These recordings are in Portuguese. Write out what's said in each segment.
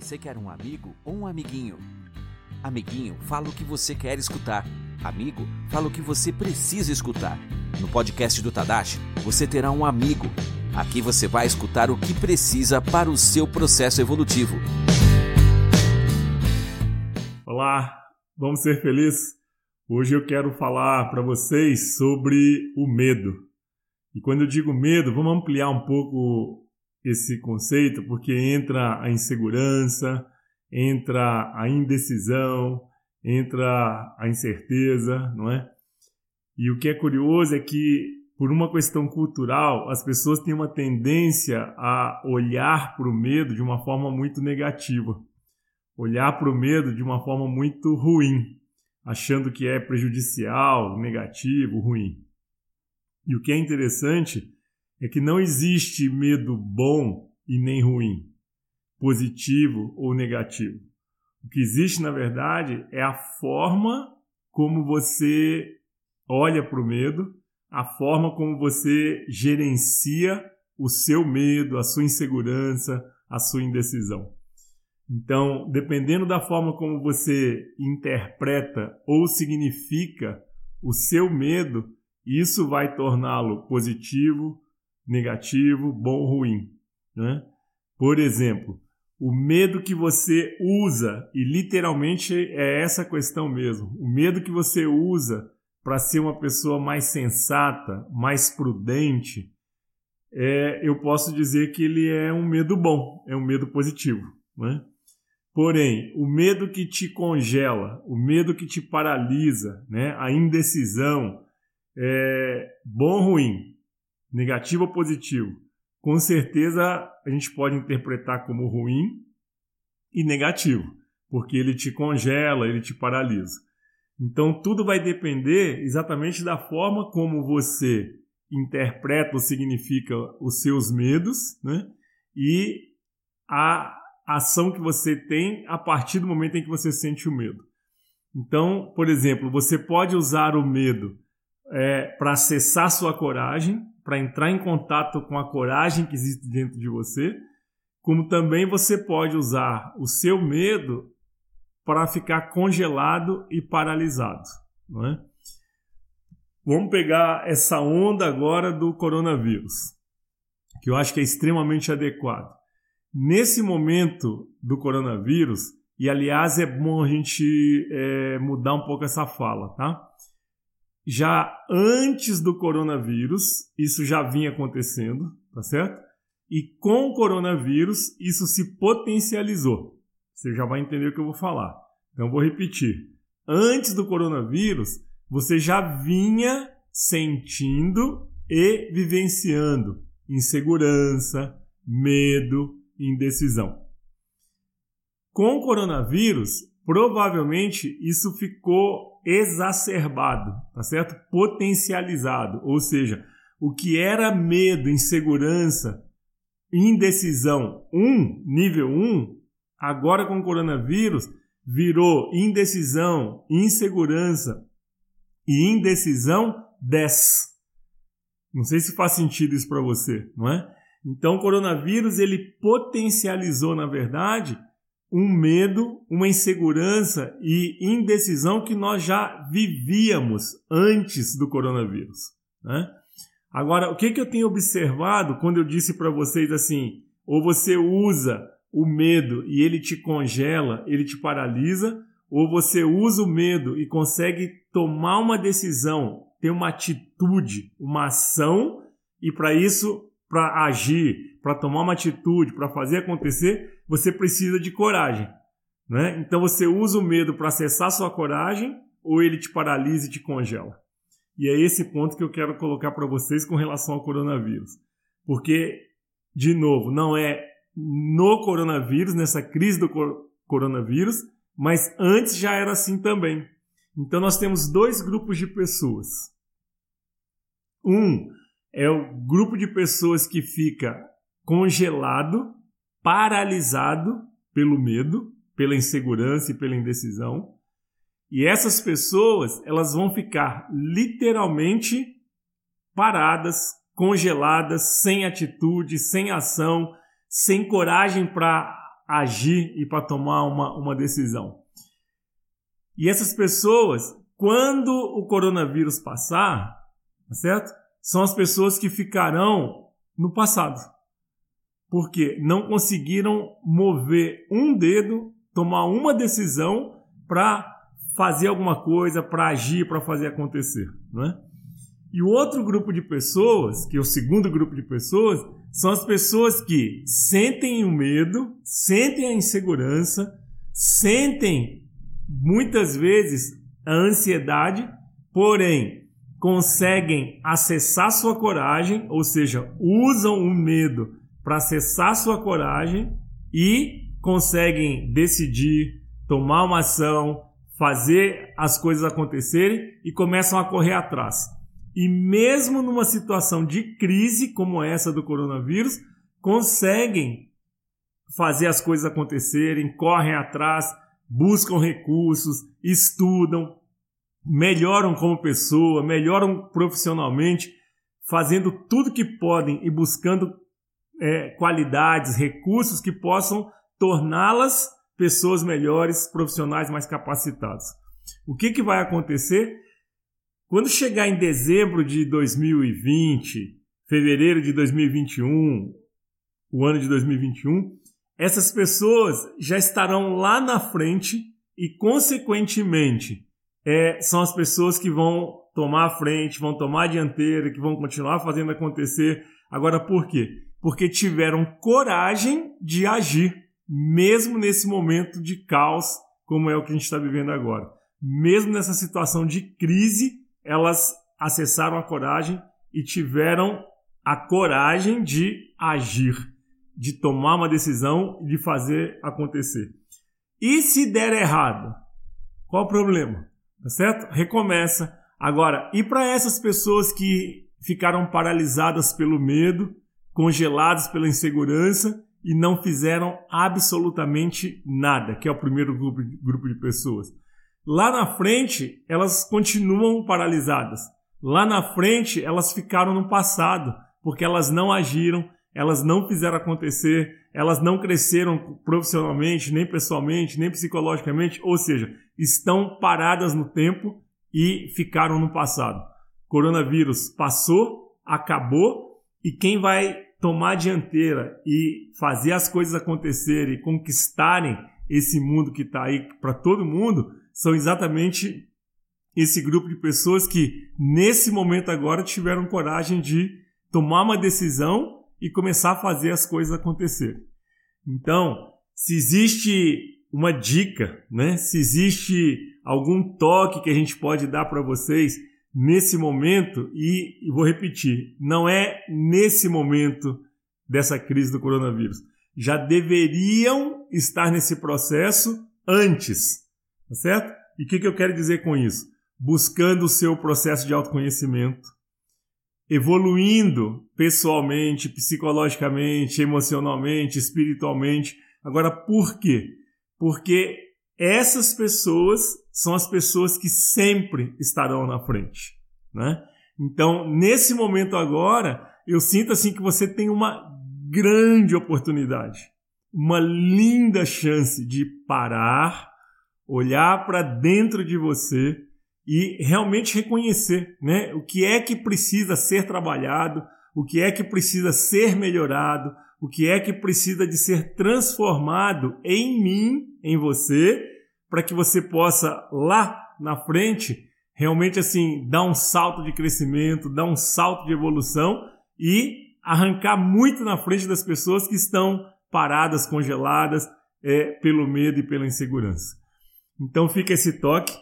Você quer um amigo ou um amiguinho? Amiguinho, fala o que você quer escutar. Amigo, fala o que você precisa escutar. No podcast do Tadashi, você terá um amigo. Aqui você vai escutar o que precisa para o seu processo evolutivo. Olá, vamos ser felizes? Hoje eu quero falar para vocês sobre o medo. E quando eu digo medo, vamos ampliar um pouco esse conceito, porque entra a insegurança, entra a indecisão, entra a incerteza, não é? E o que é curioso é que, por uma questão cultural, as pessoas têm uma tendência a olhar para o medo de uma forma muito negativa, olhar para o medo de uma forma muito ruim, achando que é prejudicial, negativo, ruim. E o que é interessante é que não existe medo bom e nem ruim, positivo ou negativo. O que existe, na verdade, é a forma como você olha para o medo, a forma como você gerencia o seu medo, a sua insegurança, a sua indecisão. Então, dependendo da forma como você interpreta ou significa o seu medo, isso vai torná-lo positivo negativo, bom ruim. Né? Por exemplo, o medo que você usa, e literalmente é essa questão mesmo, o medo que você usa para ser uma pessoa mais sensata, mais prudente, é, eu posso dizer que ele é um medo bom, é um medo positivo. Né? Porém, o medo que te congela, o medo que te paralisa, né? a indecisão, é bom ou ruim? Negativo ou positivo, com certeza a gente pode interpretar como ruim e negativo, porque ele te congela, ele te paralisa. Então tudo vai depender exatamente da forma como você interpreta ou significa os seus medos, né? E a ação que você tem a partir do momento em que você sente o medo. Então, por exemplo, você pode usar o medo é, para acessar sua coragem, para entrar em contato com a coragem que existe dentro de você, como também você pode usar o seu medo para ficar congelado e paralisado. Não é? Vamos pegar essa onda agora do coronavírus, que eu acho que é extremamente adequado. Nesse momento do coronavírus, e aliás é bom a gente é, mudar um pouco essa fala, tá? Já antes do coronavírus, isso já vinha acontecendo, tá certo? E com o coronavírus, isso se potencializou. Você já vai entender o que eu vou falar. Então, vou repetir. Antes do coronavírus, você já vinha sentindo e vivenciando insegurança, medo, indecisão. Com o coronavírus, provavelmente isso ficou exacerbado, tá certo? Potencializado, ou seja, o que era medo, insegurança, indecisão 1, nível 1, agora com o coronavírus virou indecisão, insegurança e indecisão 10. Não sei se faz sentido isso para você, não é? Então, o coronavírus ele potencializou, na verdade, um medo, uma insegurança e indecisão que nós já vivíamos antes do coronavírus. Né? Agora, o que, que eu tenho observado quando eu disse para vocês assim, ou você usa o medo e ele te congela, ele te paralisa, ou você usa o medo e consegue tomar uma decisão, ter uma atitude, uma ação, e para isso, para agir, para tomar uma atitude, para fazer acontecer, você precisa de coragem. Né? Então você usa o medo para acessar sua coragem ou ele te paralisa e te congela. E é esse ponto que eu quero colocar para vocês com relação ao coronavírus. Porque, de novo, não é no coronavírus, nessa crise do coronavírus, mas antes já era assim também. Então nós temos dois grupos de pessoas. Um é o grupo de pessoas que fica congelado paralisado pelo medo, pela insegurança e pela indecisão. E essas pessoas, elas vão ficar literalmente paradas, congeladas, sem atitude, sem ação, sem coragem para agir e para tomar uma, uma decisão. E essas pessoas, quando o coronavírus passar, tá certo? São as pessoas que ficarão no passado. Porque não conseguiram mover um dedo, tomar uma decisão para fazer alguma coisa, para agir, para fazer acontecer, não é? E o outro grupo de pessoas, que é o segundo grupo de pessoas, são as pessoas que sentem o medo, sentem a insegurança, sentem muitas vezes a ansiedade, porém conseguem acessar sua coragem, ou seja, usam o medo para acessar sua coragem e conseguem decidir, tomar uma ação, fazer as coisas acontecerem e começam a correr atrás. E mesmo numa situação de crise como essa do coronavírus, conseguem fazer as coisas acontecerem, correm atrás, buscam recursos, estudam, melhoram como pessoa, melhoram profissionalmente, fazendo tudo que podem e buscando é, qualidades, recursos que possam torná-las pessoas melhores, profissionais mais capacitados. O que, que vai acontecer? Quando chegar em dezembro de 2020, fevereiro de 2021, o ano de 2021, essas pessoas já estarão lá na frente e, consequentemente, é, são as pessoas que vão tomar a frente, vão tomar a dianteira, que vão continuar fazendo acontecer. Agora, por quê? Porque tiveram coragem de agir, mesmo nesse momento de caos, como é o que a gente está vivendo agora. Mesmo nessa situação de crise, elas acessaram a coragem e tiveram a coragem de agir, de tomar uma decisão e de fazer acontecer. E se der errado, qual o problema? Tá certo? Recomeça. Agora, e para essas pessoas que ficaram paralisadas pelo medo, congeladas pela insegurança e não fizeram absolutamente nada, que é o primeiro grupo, grupo de pessoas. Lá na frente, elas continuam paralisadas. Lá na frente, elas ficaram no passado, porque elas não agiram, elas não fizeram acontecer, elas não cresceram profissionalmente, nem pessoalmente, nem psicologicamente, ou seja, estão paradas no tempo e ficaram no passado. Coronavírus passou, acabou, e quem vai tomar a dianteira e fazer as coisas acontecerem e conquistarem esse mundo que está aí para todo mundo são exatamente esse grupo de pessoas que, nesse momento agora, tiveram coragem de tomar uma decisão e começar a fazer as coisas acontecerem. Então, se existe uma dica, né? se existe algum toque que a gente pode dar para vocês nesse momento, e, e vou repetir, não é nesse momento dessa crise do coronavírus. Já deveriam estar nesse processo antes Tá certo? E o que, que eu quero dizer com isso? Buscando o seu processo de autoconhecimento, evoluindo pessoalmente, psicologicamente, emocionalmente, espiritualmente. Agora, por quê? Porque essas pessoas são as pessoas que sempre estarão na frente, né? Então, nesse momento agora, eu sinto assim que você tem uma grande oportunidade, uma linda chance de parar olhar para dentro de você e realmente reconhecer né, o que é que precisa ser trabalhado, o que é que precisa ser melhorado, o que é que precisa de ser transformado em mim, em você, para que você possa lá na frente realmente assim dar um salto de crescimento, dar um salto de evolução e arrancar muito na frente das pessoas que estão paradas, congeladas é, pelo medo e pela insegurança. Então fica esse toque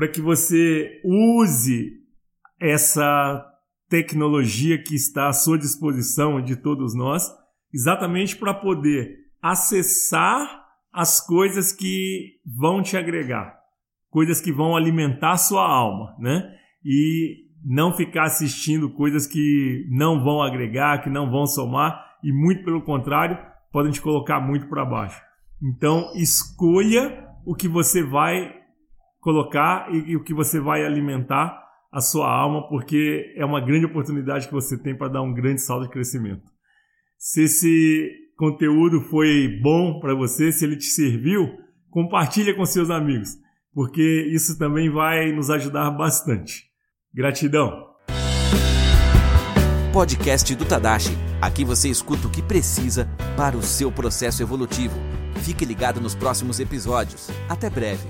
para que você use essa tecnologia que está à sua disposição de todos nós, exatamente para poder acessar as coisas que vão te agregar, coisas que vão alimentar sua alma, né? E não ficar assistindo coisas que não vão agregar, que não vão somar e muito pelo contrário, podem te colocar muito para baixo. Então, escolha o que você vai colocar e, e o que você vai alimentar a sua alma, porque é uma grande oportunidade que você tem para dar um grande salto de crescimento. Se esse conteúdo foi bom para você, se ele te serviu, compartilha com seus amigos, porque isso também vai nos ajudar bastante. Gratidão. Podcast do Tadashi. Aqui você escuta o que precisa para o seu processo evolutivo. Fique ligado nos próximos episódios. Até breve.